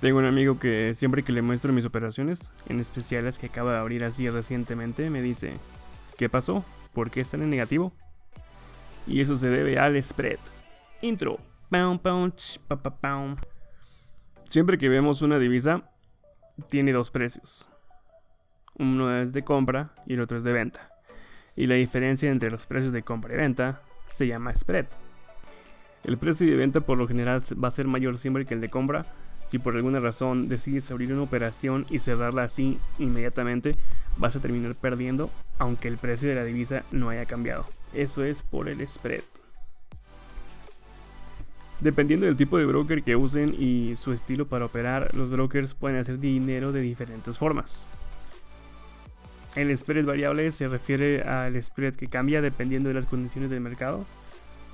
Tengo un amigo que siempre que le muestro mis operaciones, en especial las que acaba de abrir así recientemente, me dice, ¿qué pasó? ¿Por qué están en negativo? Y eso se debe al spread. Intro. Siempre que vemos una divisa, tiene dos precios. Uno es de compra y el otro es de venta. Y la diferencia entre los precios de compra y venta se llama spread. El precio de venta por lo general va a ser mayor siempre que el de compra si por alguna razón decides abrir una operación y cerrarla así inmediatamente, vas a terminar perdiendo aunque el precio de la divisa no haya cambiado. Eso es por el spread. Dependiendo del tipo de broker que usen y su estilo para operar, los brokers pueden hacer dinero de diferentes formas. El spread variable se refiere al spread que cambia dependiendo de las condiciones del mercado.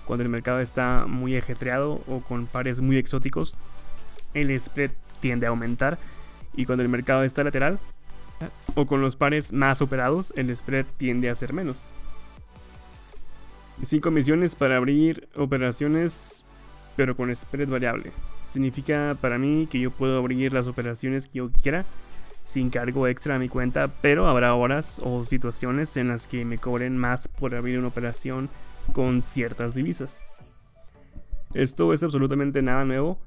Cuando el mercado está muy ajetreado o con pares muy exóticos, el spread tiende a aumentar y cuando el mercado está lateral o con los pares más operados, el spread tiende a ser menos. Sin comisiones para abrir operaciones, pero con spread variable. Significa para mí que yo puedo abrir las operaciones que yo quiera sin cargo extra a mi cuenta, pero habrá horas o situaciones en las que me cobren más por abrir una operación con ciertas divisas. Esto es absolutamente nada nuevo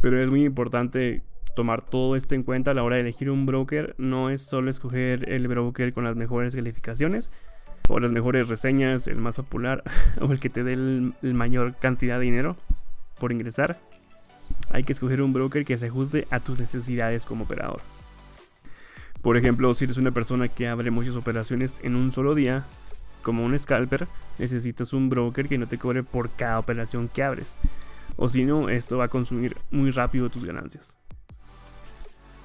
pero es muy importante tomar todo esto en cuenta a la hora de elegir un broker. No es solo escoger el broker con las mejores calificaciones o las mejores reseñas, el más popular o el que te dé la mayor cantidad de dinero por ingresar. Hay que escoger un broker que se ajuste a tus necesidades como operador. Por ejemplo, si eres una persona que abre muchas operaciones en un solo día, como un scalper, necesitas un broker que no te cobre por cada operación que abres o si no, esto va a consumir muy rápido tus ganancias.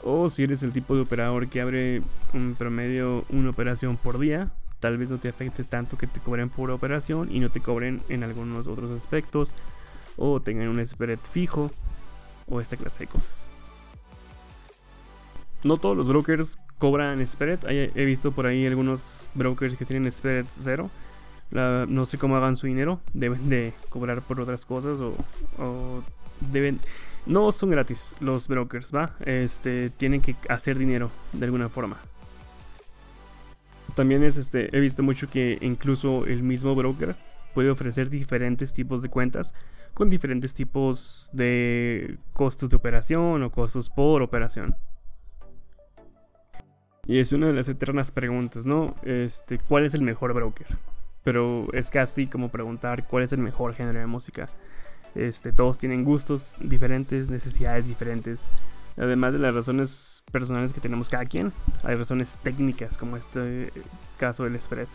O si eres el tipo de operador que abre un promedio una operación por día, tal vez no te afecte tanto que te cobren por operación y no te cobren en algunos otros aspectos, o tengan un spread fijo, o esta clase de cosas. No todos los brokers cobran spread, he visto por ahí algunos brokers que tienen spread cero no sé cómo hagan su dinero. Deben de cobrar por otras cosas o, deben... No son gratis los brokers, ¿va? Este, tienen que hacer dinero de alguna forma. También es este, he visto mucho que incluso el mismo broker puede ofrecer diferentes tipos de cuentas con diferentes tipos de costos de operación o costos por operación. Y es una de las eternas preguntas, ¿no? Este, ¿cuál es el mejor broker? Pero es casi como preguntar cuál es el mejor género de música. Este, todos tienen gustos diferentes, necesidades diferentes. Además de las razones personales que tenemos cada quien, hay razones técnicas como este caso del spread.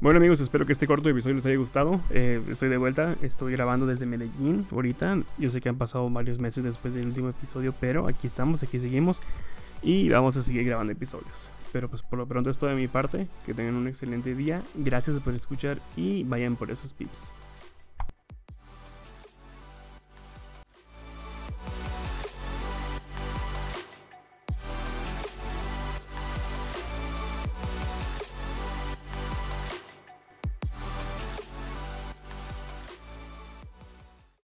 Bueno amigos, espero que este corto episodio les haya gustado. Eh, estoy de vuelta, estoy grabando desde Medellín ahorita. Yo sé que han pasado varios meses después del último episodio, pero aquí estamos, aquí seguimos y vamos a seguir grabando episodios. Pero pues por lo pronto es todo de mi parte. Que tengan un excelente día. Gracias por escuchar y vayan por esos pips.